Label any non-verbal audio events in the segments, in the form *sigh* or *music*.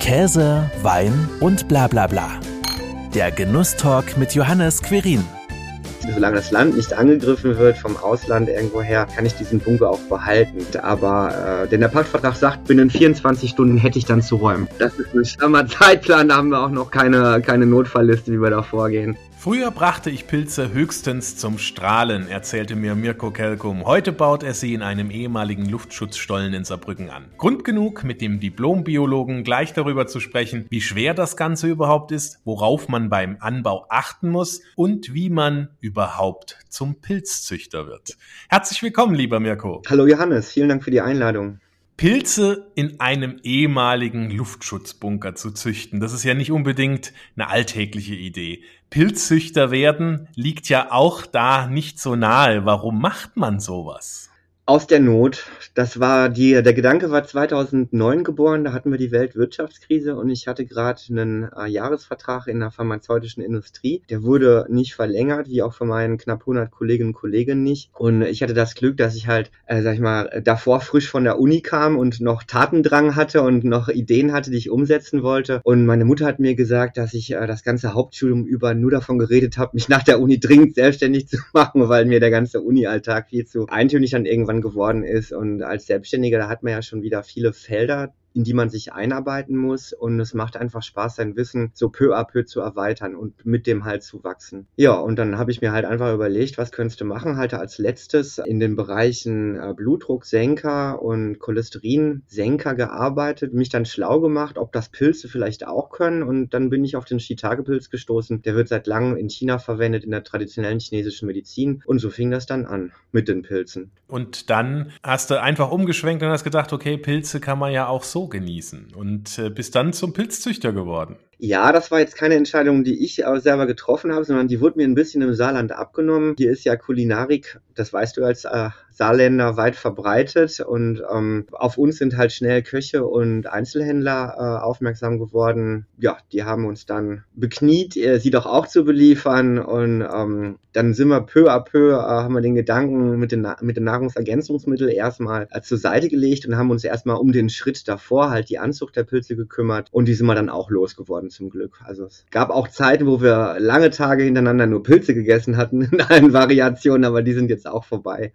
Käse, Wein und bla bla bla. Der Genusstalk mit Johannes Querin. Solange das Land nicht angegriffen wird vom Ausland irgendwoher, kann ich diesen Bunker auch behalten. Aber äh, denn der Paktvertrag sagt, binnen 24 Stunden hätte ich dann zu räumen. Das ist ein strammer Zeitplan, da haben wir auch noch keine, keine Notfallliste, wie wir da vorgehen. Früher brachte ich Pilze höchstens zum Strahlen, erzählte mir Mirko Kelkum. Heute baut er sie in einem ehemaligen Luftschutzstollen in Saarbrücken an. Grund genug, mit dem Diplombiologen gleich darüber zu sprechen, wie schwer das Ganze überhaupt ist, worauf man beim Anbau achten muss und wie man überhaupt zum Pilzzüchter wird. Herzlich willkommen, lieber Mirko. Hallo Johannes, vielen Dank für die Einladung. Pilze in einem ehemaligen Luftschutzbunker zu züchten. Das ist ja nicht unbedingt eine alltägliche Idee. Pilzzüchter werden liegt ja auch da nicht so nahe. Warum macht man sowas? Aus der Not. Das war die, der Gedanke war 2009 geboren, da hatten wir die Weltwirtschaftskrise und ich hatte gerade einen äh, Jahresvertrag in der pharmazeutischen Industrie. Der wurde nicht verlängert, wie auch von meinen knapp 100 Kolleginnen und Kollegen nicht. Und ich hatte das Glück, dass ich halt, äh, sag ich mal, davor frisch von der Uni kam und noch Tatendrang hatte und noch Ideen hatte, die ich umsetzen wollte. Und meine Mutter hat mir gesagt, dass ich äh, das ganze Hauptstudium über nur davon geredet habe, mich nach der Uni dringend selbstständig zu *laughs* machen, weil mir der ganze Uni-Alltag viel zu eintönig dann irgendwann geworden ist. Und als Selbstständiger, da hat man ja schon wieder viele Felder, in die man sich einarbeiten muss. Und es macht einfach Spaß, sein Wissen so peu à peu zu erweitern und mit dem halt zu wachsen. Ja, und dann habe ich mir halt einfach überlegt, was könntest du machen? Halt als letztes in den Bereichen äh, Blutdrucksenker und Cholesterinsenker gearbeitet, mich dann schlau gemacht, ob das Pilze vielleicht auch können. Und dann bin ich auf den Shiitake-Pilz gestoßen. Der wird seit langem in China verwendet, in der traditionellen chinesischen Medizin. Und so fing das dann an mit den Pilzen. Und dann hast du einfach umgeschwenkt und hast gedacht, okay, Pilze kann man ja auch so genießen und äh, bist dann zum Pilzzüchter geworden. Ja, das war jetzt keine Entscheidung, die ich selber getroffen habe, sondern die wurde mir ein bisschen im Saarland abgenommen. Hier ist ja Kulinarik, das weißt du als äh, Saarländer, weit verbreitet und ähm, auf uns sind halt schnell Köche und Einzelhändler äh, aufmerksam geworden. Ja, die haben uns dann bekniet, äh, sie doch auch zu beliefern und ähm, dann sind wir peu à peu, äh, haben wir den Gedanken mit den, mit den Nahrungsergänzungsmitteln erstmal äh, zur Seite gelegt und haben uns erstmal um den Schritt davor halt die Anzucht der Pilze gekümmert und die sind wir dann auch losgeworden zum Glück. Also es gab auch Zeiten, wo wir lange Tage hintereinander nur Pilze gegessen hatten *laughs* in allen Variationen, aber die sind jetzt auch vorbei.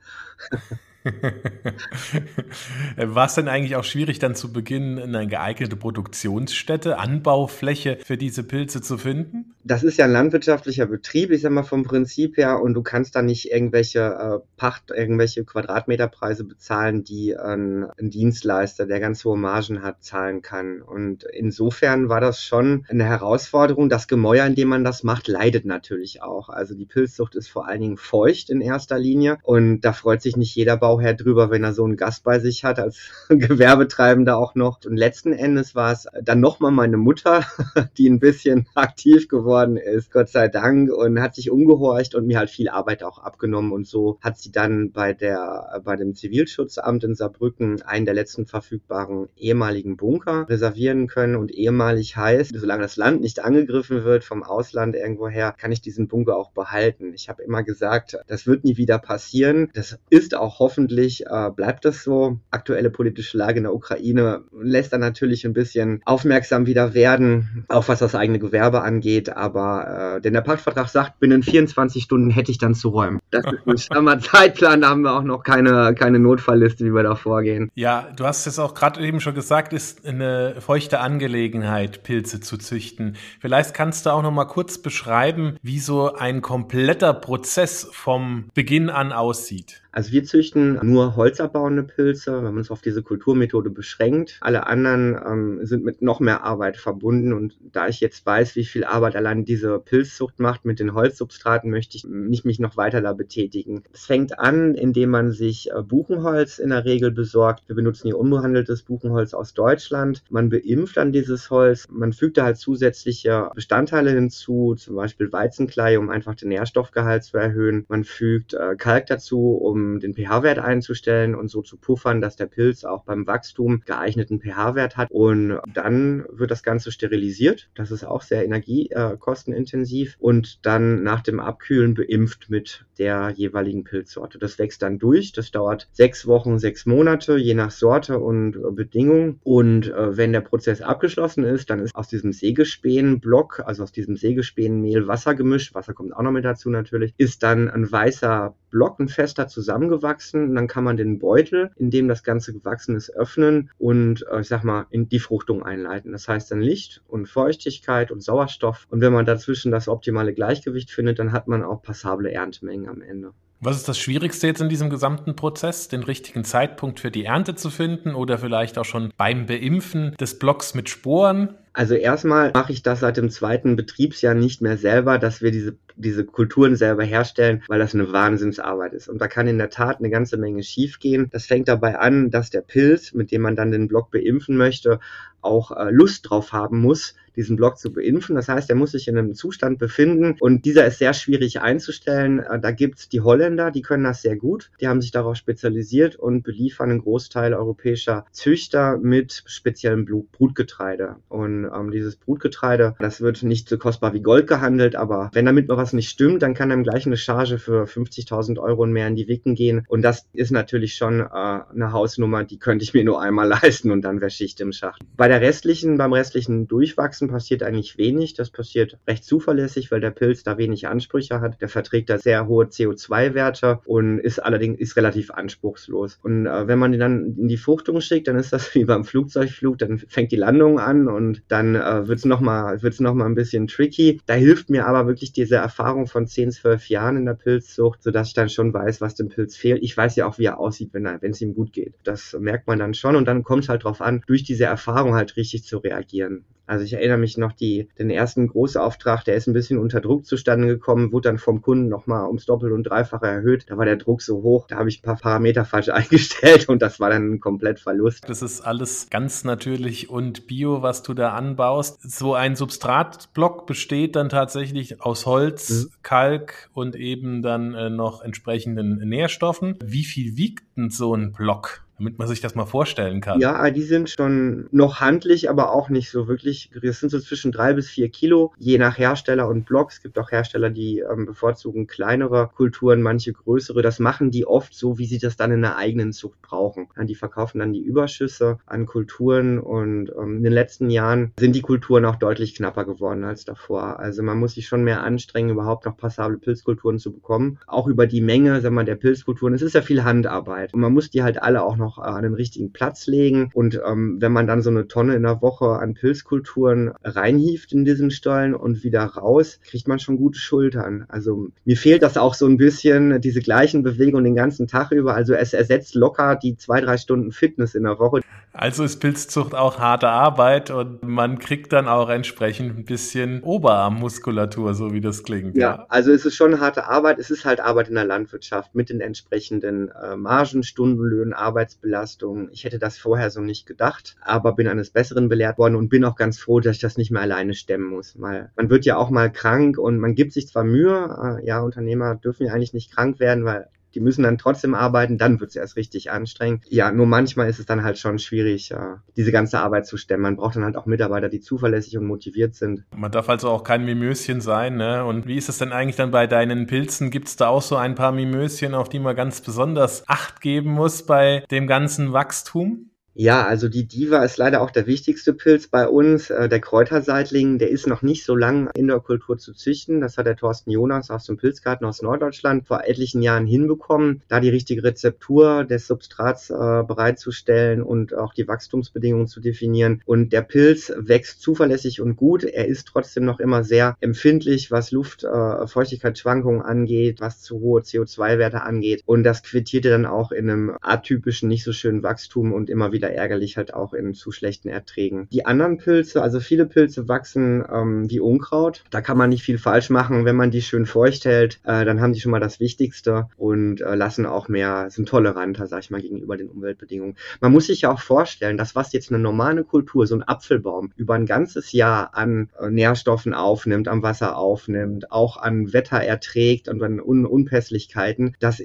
*laughs* War es denn eigentlich auch schwierig, dann zu Beginn eine geeignete Produktionsstätte, Anbaufläche für diese Pilze zu finden? Das ist ja ein landwirtschaftlicher Betrieb, ich sag mal vom Prinzip her, und du kannst da nicht irgendwelche äh, Pacht, irgendwelche Quadratmeterpreise bezahlen, die ein, ein Dienstleister, der ganz hohe Margen hat, zahlen kann. Und insofern war das schon eine Herausforderung. Das Gemäuer, in dem man das macht, leidet natürlich auch. Also die Pilzzucht ist vor allen Dingen feucht in erster Linie und da freut sich nicht jeder Bauherr drüber, wenn er so einen Gast bei sich hat, als *laughs* Gewerbetreibender auch noch. Und letzten Endes war es dann nochmal meine Mutter, *laughs* die ein bisschen aktiv geworden ist, Gott sei Dank, und hat sich umgehorcht und mir halt viel Arbeit auch abgenommen. Und so hat sie dann bei der, bei dem Zivilschutzamt in Saarbrücken einen der letzten verfügbaren ehemaligen Bunker reservieren können. Und ehemalig heißt, solange das Land nicht angegriffen wird vom Ausland irgendwoher, kann ich diesen Bunker auch behalten. Ich habe immer gesagt, das wird nie wieder passieren. Das ist auch hoffentlich hoffentlich äh, bleibt das so. Aktuelle politische Lage in der Ukraine lässt dann natürlich ein bisschen aufmerksam wieder werden, auch was das eigene Gewerbe angeht. Aber äh, denn der Paktvertrag sagt, binnen 24 Stunden hätte ich dann zu räumen. Das ist ein strammer Zeitplan, da haben wir auch noch keine, keine Notfallliste, wie wir da vorgehen. Ja, du hast es auch gerade eben schon gesagt, ist eine feuchte Angelegenheit, Pilze zu züchten. Vielleicht kannst du auch noch mal kurz beschreiben, wie so ein kompletter Prozess vom Beginn an aussieht. Also wir züchten nur holzabbauende Pilze, wir haben uns auf diese Kulturmethode beschränkt. Alle anderen ähm, sind mit noch mehr Arbeit verbunden und da ich jetzt weiß, wie viel Arbeit allein diese Pilzzucht macht mit den Holzsubstraten, möchte ich nicht mich noch weiter da betätigen. Es fängt an, indem man sich äh, Buchenholz in der Regel besorgt. Wir benutzen hier unbehandeltes Buchenholz aus Deutschland. Man beimpft dann dieses Holz, man fügt da halt zusätzliche Bestandteile hinzu, zum Beispiel Weizenklei, um einfach den Nährstoffgehalt zu erhöhen. Man fügt äh, Kalk dazu, um um den pH-Wert einzustellen und so zu puffern, dass der Pilz auch beim Wachstum geeigneten pH-Wert hat. Und dann wird das Ganze sterilisiert. Das ist auch sehr energiekostenintensiv. Und dann nach dem Abkühlen beimpft mit der jeweiligen Pilzsorte. Das wächst dann durch. Das dauert sechs Wochen, sechs Monate, je nach Sorte und Bedingungen. Und äh, wenn der Prozess abgeschlossen ist, dann ist aus diesem Sägespäenblock, also aus diesem Sägespäenmehl Wasser gemischt, Wasser kommt auch noch mit dazu natürlich, ist dann ein weißer Block, ein fester zusammengewachsen. Und dann kann man den Beutel, in dem das Ganze gewachsen ist, öffnen und äh, ich sag mal in die Fruchtung einleiten. Das heißt dann Licht und Feuchtigkeit und Sauerstoff. Und wenn man dazwischen das optimale Gleichgewicht findet, dann hat man auch passable Erntemengen am Ende. Was ist das Schwierigste jetzt in diesem gesamten Prozess, den richtigen Zeitpunkt für die Ernte zu finden oder vielleicht auch schon beim Beimpfen des Blocks mit Sporen? Also erstmal mache ich das seit dem zweiten Betriebsjahr nicht mehr selber, dass wir diese, diese Kulturen selber herstellen, weil das eine Wahnsinnsarbeit ist. Und da kann in der Tat eine ganze Menge schiefgehen. Das fängt dabei an, dass der Pilz, mit dem man dann den Block beimpfen möchte, auch äh, Lust drauf haben muss, diesen Block zu beimpfen. Das heißt, er muss sich in einem Zustand befinden und dieser ist sehr schwierig einzustellen. Äh, da gibt's die Holländer, die können das sehr gut. Die haben sich darauf spezialisiert und beliefern einen Großteil europäischer Züchter mit speziellem Brutgetreide. Und ähm, dieses Brutgetreide, das wird nicht so kostbar wie Gold gehandelt, aber wenn damit mal was nicht stimmt, dann kann einem gleich eine Charge für 50.000 Euro und mehr in die Wicken gehen. Und das ist natürlich schon äh, eine Hausnummer, die könnte ich mir nur einmal *laughs* leisten und dann wäre Schicht im Schacht. Bei der restlichen, beim restlichen Durchwachsen passiert eigentlich wenig. Das passiert recht zuverlässig, weil der Pilz da wenig Ansprüche hat. Der verträgt da sehr hohe CO2-Werte und ist allerdings ist relativ anspruchslos. Und äh, wenn man den dann in die Fruchtung schickt, dann ist das *laughs* wie beim Flugzeugflug, dann fängt die Landung an und dann äh, wird es nochmal noch ein bisschen tricky. Da hilft mir aber wirklich diese Erfahrung von 10, 12 Jahren in der Pilzzucht, sodass ich dann schon weiß, was dem Pilz fehlt. Ich weiß ja auch, wie er aussieht, wenn es ihm gut geht. Das merkt man dann schon und dann kommt es halt drauf an, durch diese Erfahrung halt richtig zu reagieren. Also ich erinnere mich noch, die, den ersten Großauftrag, der ist ein bisschen unter Druck zustande gekommen, wurde dann vom Kunden nochmal ums Doppel- und Dreifache erhöht. Da war der Druck so hoch, da habe ich ein paar Parameter falsch *laughs* eingestellt und das war dann ein komplett Verlust. Das ist alles ganz natürlich und bio, was du da anbaust. So ein Substratblock besteht dann tatsächlich aus Holz, mhm. Kalk und eben dann äh, noch entsprechenden Nährstoffen. Wie viel wiegt denn so ein Block? Damit man sich das mal vorstellen kann. Ja, die sind schon noch handlich, aber auch nicht so wirklich. Das sind so zwischen drei bis vier Kilo, je nach Hersteller und Block. Es gibt auch Hersteller, die ähm, bevorzugen kleinere Kulturen, manche größere. Das machen die oft so, wie sie das dann in der eigenen Zucht brauchen. Die verkaufen dann die Überschüsse an Kulturen und ähm, in den letzten Jahren sind die Kulturen auch deutlich knapper geworden als davor. Also man muss sich schon mehr anstrengen, überhaupt noch passable Pilzkulturen zu bekommen. Auch über die Menge, sagen wir, der Pilzkulturen. Es ist ja viel Handarbeit und man muss die halt alle auch noch noch an den richtigen Platz legen. Und ähm, wenn man dann so eine Tonne in der Woche an Pilzkulturen reinhieft in diesen Stollen und wieder raus, kriegt man schon gute Schultern. Also mir fehlt das auch so ein bisschen, diese gleichen Bewegungen den ganzen Tag über. Also es ersetzt locker die zwei, drei Stunden Fitness in der Woche. Also ist Pilzzucht auch harte Arbeit und man kriegt dann auch entsprechend ein bisschen Oberarmmuskulatur, so wie das klingt. Ja, ja. also es ist schon harte Arbeit. Es ist halt Arbeit in der Landwirtschaft mit den entsprechenden äh, Margen, Stundenlöhnen, Arbeitsbelastung. Ich hätte das vorher so nicht gedacht, aber bin eines Besseren belehrt worden und bin auch ganz froh, dass ich das nicht mehr alleine stemmen muss. Mal, man wird ja auch mal krank und man gibt sich zwar Mühe, äh, ja, Unternehmer dürfen ja eigentlich nicht krank werden, weil die müssen dann trotzdem arbeiten, dann wird es erst richtig anstrengend. Ja, nur manchmal ist es dann halt schon schwierig, diese ganze Arbeit zu stemmen. Man braucht dann halt auch Mitarbeiter, die zuverlässig und motiviert sind. Man darf also auch kein Mimöschen sein, ne? Und wie ist es denn eigentlich dann bei deinen Pilzen? Gibt es da auch so ein paar Mimöschen, auf die man ganz besonders Acht geben muss bei dem ganzen Wachstum? Ja, also die Diva ist leider auch der wichtigste Pilz bei uns. Äh, der Kräuterseitling, der ist noch nicht so lang in der Kultur zu züchten. Das hat der Thorsten Jonas aus dem Pilzgarten aus Norddeutschland vor etlichen Jahren hinbekommen, da die richtige Rezeptur des Substrats äh, bereitzustellen und auch die Wachstumsbedingungen zu definieren. Und der Pilz wächst zuverlässig und gut. Er ist trotzdem noch immer sehr empfindlich, was Luft, äh, Feuchtigkeitsschwankungen angeht, was zu hohe CO2-Werte angeht. Und das quittierte dann auch in einem atypischen, nicht so schönen Wachstum und immer wieder wieder ärgerlich halt auch in zu schlechten Erträgen. Die anderen Pilze, also viele Pilze wachsen ähm, wie Unkraut. Da kann man nicht viel falsch machen. Wenn man die schön feucht hält, äh, dann haben die schon mal das Wichtigste und äh, lassen auch mehr, sind toleranter, sag ich mal, gegenüber den Umweltbedingungen. Man muss sich ja auch vorstellen, dass was jetzt eine normale Kultur, so ein Apfelbaum, über ein ganzes Jahr an äh, Nährstoffen aufnimmt, am Wasser aufnimmt, auch an Wetter erträgt und an Un Unpässlichkeiten, das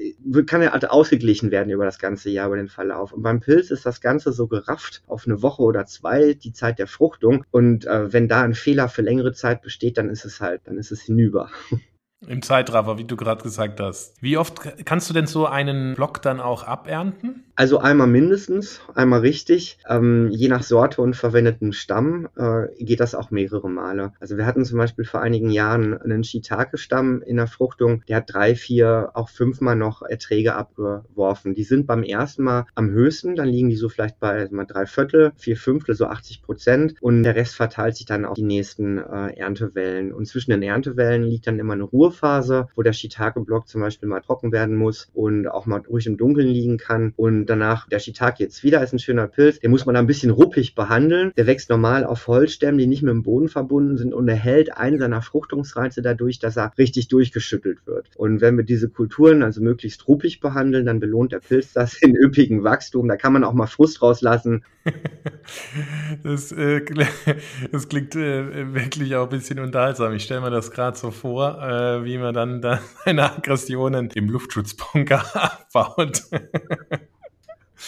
kann ja ausgeglichen werden über das ganze Jahr, über den Verlauf. Und beim Pilz ist das Ganze so gerafft auf eine Woche oder zwei, die Zeit der Fruchtung. Und äh, wenn da ein Fehler für längere Zeit besteht, dann ist es halt, dann ist es hinüber. Im Zeitraffer, wie du gerade gesagt hast. Wie oft kannst du denn so einen Block dann auch abernten? Also einmal mindestens, einmal richtig. Ähm, je nach Sorte und verwendeten Stamm äh, geht das auch mehrere Male. Also wir hatten zum Beispiel vor einigen Jahren einen Shiitake-Stamm in der Fruchtung, der hat drei, vier, auch fünfmal noch Erträge abgeworfen. Die sind beim ersten Mal am höchsten, dann liegen die so vielleicht bei mal drei Viertel, vier Fünftel, so 80 Prozent und der Rest verteilt sich dann auf die nächsten äh, Erntewellen. Und zwischen den Erntewellen liegt dann immer eine Ruhe Ruhephase, wo der Shiitake-Block zum Beispiel mal trocken werden muss und auch mal ruhig im Dunkeln liegen kann. Und danach, der Shiitake jetzt wieder ist ein schöner Pilz, den muss man ein bisschen ruppig behandeln. Der wächst normal auf Holzstämmen, die nicht mit dem Boden verbunden sind und erhält einen seiner Fruchtungsreize dadurch, dass er richtig durchgeschüttelt wird. Und wenn wir diese Kulturen also möglichst ruppig behandeln, dann belohnt der Pilz das in üppigen Wachstum. Da kann man auch mal Frust rauslassen. *laughs* das, äh, *laughs* das klingt äh, wirklich auch ein bisschen unterhaltsam. Ich stelle mir das gerade so vor, äh, wie man dann, dann *laughs* seine Aggressionen im Luftschutzbunker abbaut.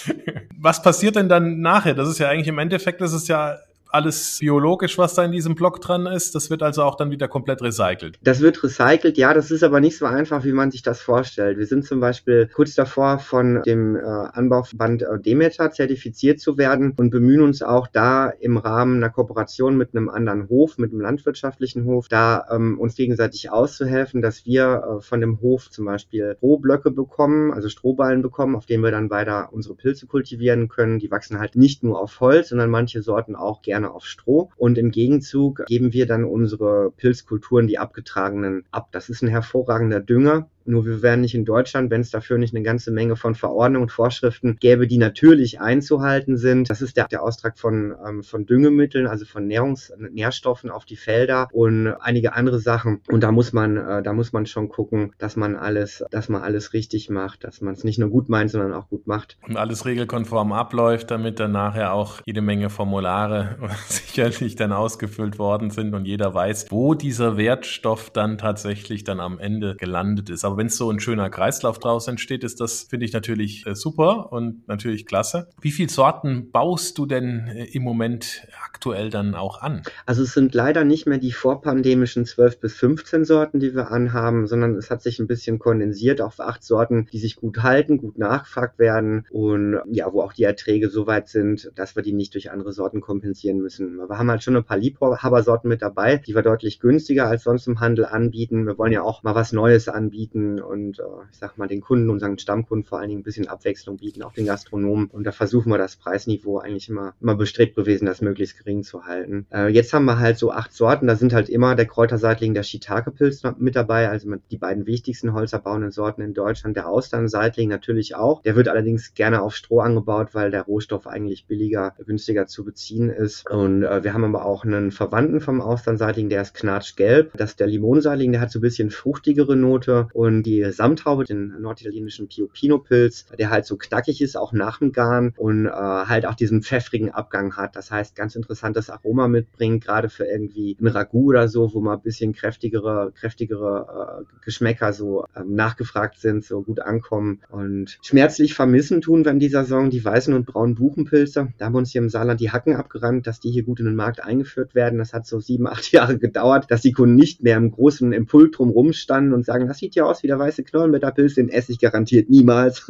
*laughs* Was passiert denn dann nachher? Das ist ja eigentlich im Endeffekt, das ist ja alles biologisch, was da in diesem Block dran ist. Das wird also auch dann wieder komplett recycelt. Das wird recycelt, ja, das ist aber nicht so einfach, wie man sich das vorstellt. Wir sind zum Beispiel kurz davor, von dem äh, Anbauverband äh, Demeter zertifiziert zu werden und bemühen uns auch da im Rahmen einer Kooperation mit einem anderen Hof, mit einem landwirtschaftlichen Hof, da ähm, uns gegenseitig auszuhelfen, dass wir äh, von dem Hof zum Beispiel Strohblöcke bekommen, also Strohballen bekommen, auf denen wir dann weiter unsere Pilze kultivieren können. Die wachsen halt nicht nur auf Holz, sondern manche Sorten auch gerne gerne auf Stroh und im Gegenzug geben wir dann unsere Pilzkulturen, die abgetragenen, ab. Das ist ein hervorragender Dünger nur wir wären nicht in Deutschland, wenn es dafür nicht eine ganze Menge von Verordnungen und Vorschriften gäbe, die natürlich einzuhalten sind. Das ist der, der Austrag von, ähm, von Düngemitteln, also von Nährungs Nährstoffen auf die Felder und einige andere Sachen. Und da muss man, äh, da muss man schon gucken, dass man alles, dass man alles richtig macht, dass man es nicht nur gut meint, sondern auch gut macht. Und alles regelkonform abläuft, damit dann nachher auch jede Menge Formulare *laughs* sicherlich dann ausgefüllt worden sind und jeder weiß, wo dieser Wertstoff dann tatsächlich dann am Ende gelandet ist. Aber aber wenn es so ein schöner Kreislauf draus entsteht, ist das, finde ich, natürlich äh, super und natürlich klasse. Wie viele Sorten baust du denn äh, im Moment aktuell dann auch an? Also es sind leider nicht mehr die vorpandemischen 12 bis 15 Sorten, die wir anhaben, sondern es hat sich ein bisschen kondensiert auf acht Sorten, die sich gut halten, gut nachgefragt werden und ja, wo auch die Erträge so weit sind, dass wir die nicht durch andere Sorten kompensieren müssen. Wir haben halt schon ein paar Liebhabersorten mit dabei, die wir deutlich günstiger als sonst im Handel anbieten. Wir wollen ja auch mal was Neues anbieten bieten und äh, ich sag mal den Kunden, unseren Stammkunden vor allen Dingen ein bisschen Abwechslung bieten, auch den Gastronomen. Und da versuchen wir das Preisniveau eigentlich immer, immer bestrebt gewesen, das möglichst gering zu halten. Äh, jetzt haben wir halt so acht Sorten, da sind halt immer der Kräuterseitling, der Shiitake-Pilz mit dabei, also die beiden wichtigsten holzerbauenden Sorten in Deutschland. Der Austernseitling natürlich auch. Der wird allerdings gerne auf Stroh angebaut, weil der Rohstoff eigentlich billiger, günstiger zu beziehen ist. Und äh, wir haben aber auch einen Verwandten vom Austernseitling, der ist knatschgelb. Das ist der Limonseitling, der hat so ein bisschen fruchtigere Note und und die Samthaube, den norditalienischen Pio-Pino-Pilz, der halt so knackig ist, auch nach dem Garn und äh, halt auch diesen pfeffrigen Abgang hat. Das heißt, ganz interessantes Aroma mitbringt, gerade für irgendwie ein Ragout oder so, wo mal ein bisschen kräftigere, kräftigere äh, Geschmäcker so ähm, nachgefragt sind, so gut ankommen. Und schmerzlich vermissen tun wir in dieser Saison die weißen und braunen Buchenpilze. Da haben wir uns hier im Saarland die Hacken abgerannt, dass die hier gut in den Markt eingeführt werden. Das hat so sieben, *laughs* acht Jahre gedauert, dass die Kunden nicht mehr im großen Impult drum rumstanden und sagen, das sieht ja aus aus wie der weiße Knollenblätterpilz, den esse ich garantiert niemals.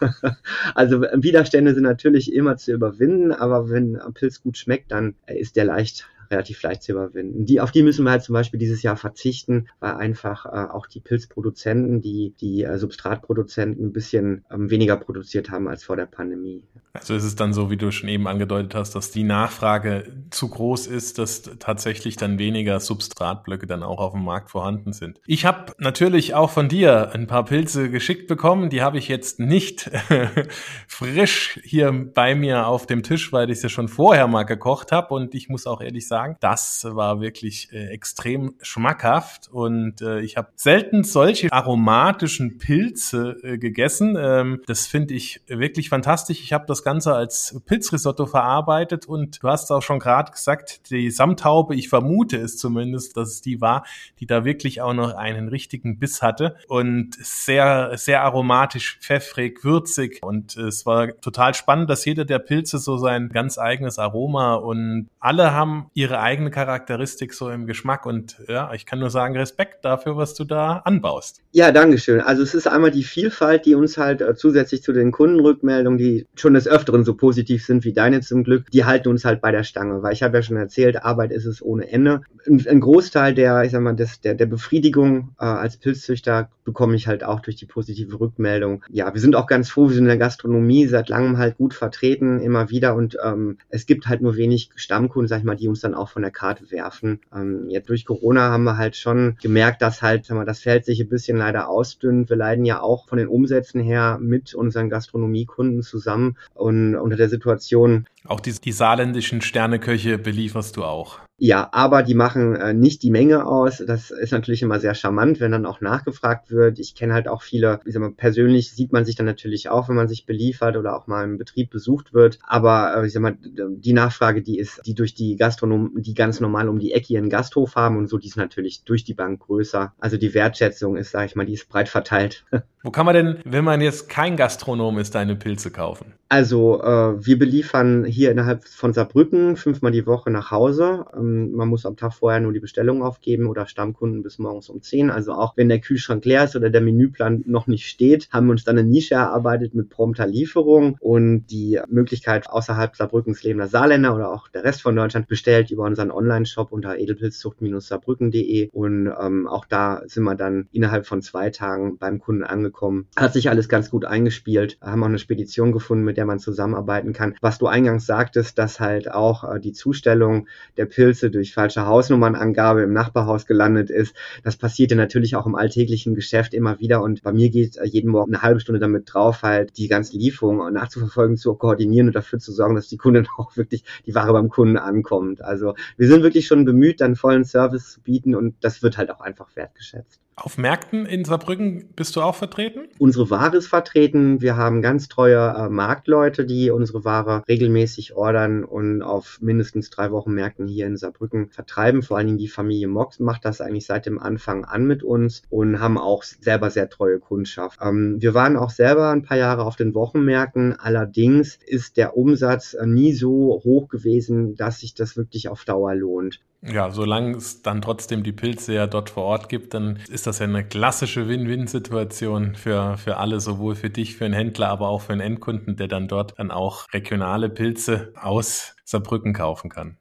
*laughs* also Widerstände sind natürlich immer zu überwinden, aber wenn ein Pilz gut schmeckt, dann ist der leicht relativ leicht zu überwinden. Die, auf die müssen wir halt zum Beispiel dieses Jahr verzichten, weil einfach äh, auch die Pilzproduzenten, die, die äh, Substratproduzenten ein bisschen ähm, weniger produziert haben als vor der Pandemie. Also ist es dann so, wie du schon eben angedeutet hast, dass die Nachfrage zu groß ist, dass tatsächlich dann weniger Substratblöcke dann auch auf dem Markt vorhanden sind. Ich habe natürlich auch von dir ein paar Pilze geschickt bekommen. Die habe ich jetzt nicht *laughs* frisch hier bei mir auf dem Tisch, weil ich sie schon vorher mal gekocht habe. Und ich muss auch ehrlich sagen, das war wirklich äh, extrem schmackhaft. Und äh, ich habe selten solche aromatischen Pilze äh, gegessen. Ähm, das finde ich wirklich fantastisch. Ich habe das Ganze als Pilzrisotto verarbeitet und du hast auch schon gerade gesagt, die Samthaube, ich vermute es zumindest, dass es die war, die da wirklich auch noch einen richtigen Biss hatte und sehr, sehr aromatisch, pfeffrig, würzig und es war total spannend, dass jeder der Pilze so sein ganz eigenes Aroma und alle haben ihre eigene Charakteristik so im Geschmack und ja, ich kann nur sagen, Respekt dafür, was du da anbaust. Ja, Dankeschön. Also es ist einmal die Vielfalt, die uns halt äh, zusätzlich zu den Kundenrückmeldungen, die schon des Öfteren so positiv sind wie deine zum Glück, die halten uns halt bei der Stange, weil ich habe ja schon erzählt, Arbeit ist es ohne Ende. Ein, ein Großteil der, ich sag mal, des, der, der Befriedigung äh, als Pilzzüchter bekomme ich halt auch durch die positive Rückmeldung. Ja, wir sind auch ganz froh, wir sind in der Gastronomie seit langem halt gut vertreten, immer wieder und ähm, es gibt halt nur wenig Stammkunden, sag ich mal, die uns dann auch von der Karte werfen. Ähm, jetzt durch Corona haben wir halt schon gemerkt, dass halt, sag mal, das Feld sich ein bisschen leider ausdünnt. Wir leiden ja auch von den Umsätzen her mit unseren Gastronomiekunden zusammen und unter der Situation. Auch die, die saarländischen Sterneköche belieferst du auch. Ja, aber die machen äh, nicht die Menge aus. Das ist natürlich immer sehr charmant, wenn dann auch nachgefragt wird. Ich kenne halt auch viele, ich sag mal, persönlich sieht man sich dann natürlich auch, wenn man sich beliefert oder auch mal im Betrieb besucht wird. Aber äh, ich sag mal, die Nachfrage, die ist, die durch die Gastronom, die ganz normal um die Ecke ihren Gasthof haben und so, die ist natürlich durch die Bank größer. Also die Wertschätzung ist, sag ich mal, die ist breit verteilt. *laughs* Wo kann man denn, wenn man jetzt kein Gastronom ist, deine Pilze kaufen? Also äh, wir beliefern hier innerhalb von Saarbrücken fünfmal die Woche nach Hause. Ähm, man muss am Tag vorher nur die Bestellung aufgeben oder Stammkunden bis morgens um 10. Also auch wenn der Kühlschrank leer ist oder der Menüplan noch nicht steht, haben wir uns dann eine Nische erarbeitet mit prompter Lieferung und die Möglichkeit außerhalb Saarbrückens lebender Saarländer oder auch der Rest von Deutschland bestellt über unseren Online-Shop unter edelpilzzucht-saarbrücken.de und ähm, auch da sind wir dann innerhalb von zwei Tagen beim Kunden angekommen. Hat sich alles ganz gut eingespielt. Haben auch eine Spedition gefunden, mit der man zusammenarbeiten kann. Was du eingangs sagtest, dass halt auch äh, die Zustellung der Pilze durch falsche Hausnummernangabe im Nachbarhaus gelandet ist. Das passierte natürlich auch im alltäglichen Geschäft immer wieder und bei mir geht äh, jeden Morgen eine halbe Stunde damit drauf, halt die ganzen Lieferungen nachzuverfolgen, zu koordinieren und dafür zu sorgen, dass die Kunden *laughs* auch wirklich die Ware beim Kunden ankommt. Also wir sind wirklich schon bemüht, dann vollen Service zu bieten und das wird halt auch einfach wertgeschätzt. Auf Märkten in Saarbrücken bist du auch vertreten? Unsere Ware ist vertreten. Wir haben ganz treue äh, Marktleute, die unsere Ware regelmäßig ordern und auf mindestens drei Wochen Märkten hier in Saarbrücken vertreiben. Vor allen Dingen die Familie Mox macht das eigentlich seit dem Anfang an mit uns und haben auch selber sehr treue Kundschaft. Ähm, wir waren auch selber ein paar Jahre auf den Wochenmärkten. Allerdings ist der Umsatz äh, nie so hoch gewesen, dass sich das wirklich auf Dauer lohnt. Ja, solange es dann trotzdem die Pilze ja dort vor Ort gibt, dann ist das ja eine klassische Win-Win-Situation für, für alle, sowohl für dich, für einen Händler, aber auch für einen Endkunden, der dann dort dann auch regionale Pilze aus Saarbrücken kaufen kann.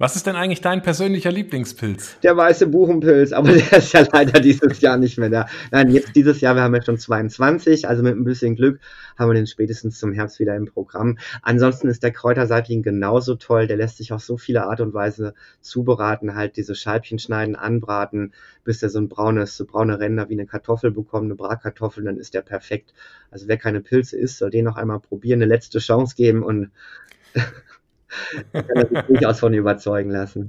Was ist denn eigentlich dein persönlicher Lieblingspilz? Der weiße Buchenpilz, aber *laughs* der ist ja leider dieses Jahr nicht mehr da. Nein, jetzt dieses Jahr, wir haben ja schon 22, also mit ein bisschen Glück haben wir den spätestens zum Herbst wieder im Programm. Ansonsten ist der Kräuterseitling genauso toll, der lässt sich auf so viele Art und Weise zubereiten, halt diese Scheibchen schneiden, anbraten, bis der so ein braunes, so braune Ränder wie eine Kartoffel bekommt, eine Bratkartoffel, dann ist der perfekt. Also wer keine Pilze isst, soll den noch einmal probieren, eine letzte Chance geben und kann er sich durchaus von überzeugen lassen.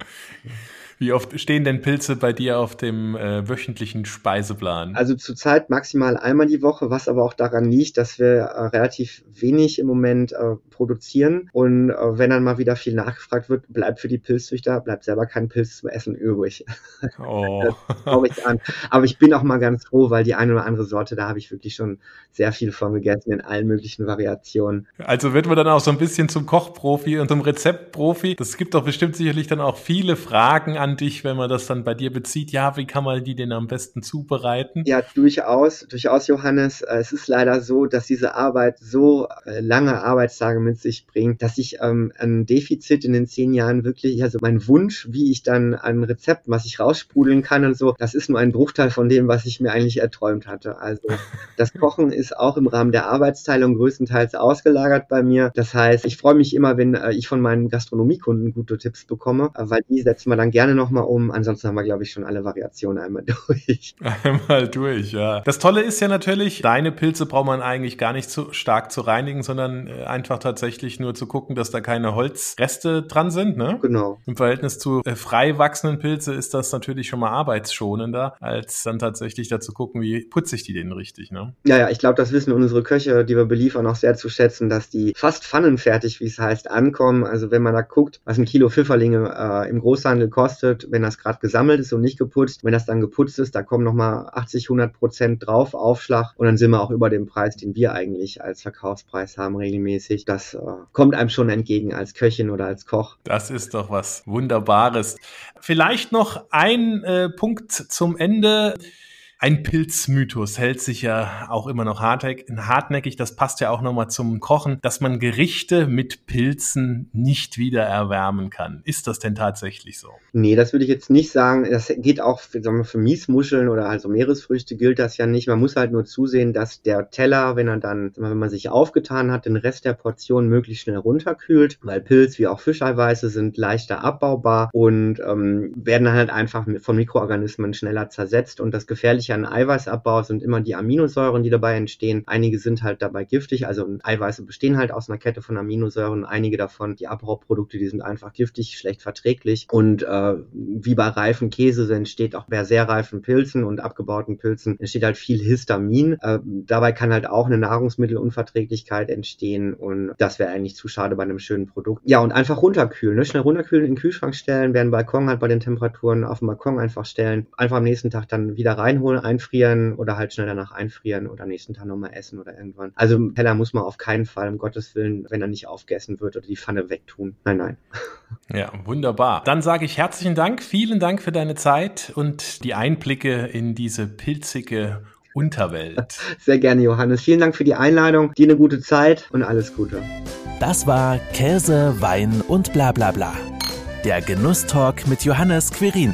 Wie oft stehen denn Pilze bei dir auf dem äh, wöchentlichen Speiseplan? Also zurzeit maximal einmal die Woche, was aber auch daran liegt, dass wir äh, relativ wenig im Moment äh, produzieren. Und äh, wenn dann mal wieder viel nachgefragt wird, bleibt für die Pilzzüchter, bleibt selber kein Pilz zum Essen übrig. *laughs* Oh. *laughs* ich an. Aber ich bin auch mal ganz froh, weil die eine oder andere Sorte, da habe ich wirklich schon sehr viel von gegessen in allen möglichen Variationen. Also wird man dann auch so ein bisschen zum Kochprofi und zum Rezeptprofi. Das gibt doch bestimmt sicherlich dann auch viele Fragen an an dich, wenn man das dann bei dir bezieht? Ja, wie kann man die denn am besten zubereiten? Ja, durchaus, durchaus, Johannes. Äh, es ist leider so, dass diese Arbeit so äh, lange Arbeitstage mit sich bringt, dass ich ähm, ein Defizit in den zehn Jahren wirklich, also mein Wunsch, wie ich dann ein Rezept, was ich raussprudeln kann und so, das ist nur ein Bruchteil von dem, was ich mir eigentlich erträumt hatte. Also *laughs* das Kochen ist auch im Rahmen der Arbeitsteilung größtenteils ausgelagert bei mir. Das heißt, ich freue mich immer, wenn äh, ich von meinen Gastronomiekunden gute Tipps bekomme, weil die setzen wir dann gerne nochmal um. Ansonsten haben wir, glaube ich, schon alle Variationen einmal *laughs* durch. Einmal durch, ja. Das Tolle ist ja natürlich, deine Pilze braucht man eigentlich gar nicht so stark zu reinigen, sondern äh, einfach tatsächlich nur zu gucken, dass da keine Holzreste dran sind, ne? Genau. Im Verhältnis zu äh, frei wachsenden Pilze ist das natürlich schon mal arbeitsschonender, als dann tatsächlich dazu gucken, wie putze ich die denn richtig, ne? Ja, ja, ich glaube, das wissen unsere Köche, die wir beliefern, auch sehr zu schätzen, dass die fast pfannenfertig, wie es heißt, ankommen. Also wenn man da guckt, was ein Kilo Pfifferlinge äh, im Großhandel kostet, wenn das gerade gesammelt ist und nicht geputzt, wenn das dann geputzt ist, da kommen nochmal 80, 100 Prozent drauf, Aufschlag und dann sind wir auch über dem Preis, den wir eigentlich als Verkaufspreis haben regelmäßig. Das äh, kommt einem schon entgegen als Köchin oder als Koch. Das ist doch was Wunderbares. Vielleicht noch ein äh, Punkt zum Ende. Ein Pilzmythos hält sich ja auch immer noch hartnäckig. Das passt ja auch nochmal zum Kochen, dass man Gerichte mit Pilzen nicht wieder erwärmen kann. Ist das denn tatsächlich so? Nee, das würde ich jetzt nicht sagen. Das geht auch für, sagen wir, für Miesmuscheln oder also Meeresfrüchte gilt das ja nicht. Man muss halt nur zusehen, dass der Teller, wenn er dann, wenn man sich aufgetan hat, den Rest der Portion möglichst schnell runterkühlt, weil Pilz wie auch Fischeiweiße sind leichter abbaubar und ähm, werden halt einfach von Mikroorganismen schneller zersetzt und das Gefährliche an Eiweißabbau sind immer die Aminosäuren, die dabei entstehen. Einige sind halt dabei giftig, also Eiweiße bestehen halt aus einer Kette von Aminosäuren. Einige davon, die Abbauprodukte, die sind einfach giftig, schlecht verträglich. Und äh, wie bei reifen Käse entsteht auch bei sehr reifen Pilzen und abgebauten Pilzen entsteht halt viel Histamin. Äh, dabei kann halt auch eine Nahrungsmittelunverträglichkeit entstehen und das wäre eigentlich zu schade bei einem schönen Produkt. Ja, und einfach runterkühlen, ne? schnell runterkühlen, in den Kühlschrank stellen, werden Balkon halt bei den Temperaturen auf dem Balkon einfach stellen, einfach am nächsten Tag dann wieder reinholen, einfrieren oder halt schnell danach einfrieren oder am nächsten Tag nochmal essen oder irgendwann. Also Teller muss man auf keinen Fall, um Gottes Willen, wenn er nicht aufgegessen wird oder die Pfanne wegtun. Nein, nein. *laughs* Ja, wunderbar. Dann sage ich herzlichen Dank, vielen Dank für deine Zeit und die Einblicke in diese pilzige Unterwelt. *laughs* Sehr gerne, Johannes. Vielen Dank für die Einladung. Dir eine gute Zeit und alles Gute. Das war Käse, Wein und bla bla bla. Der Genusstalk mit Johannes Quirin.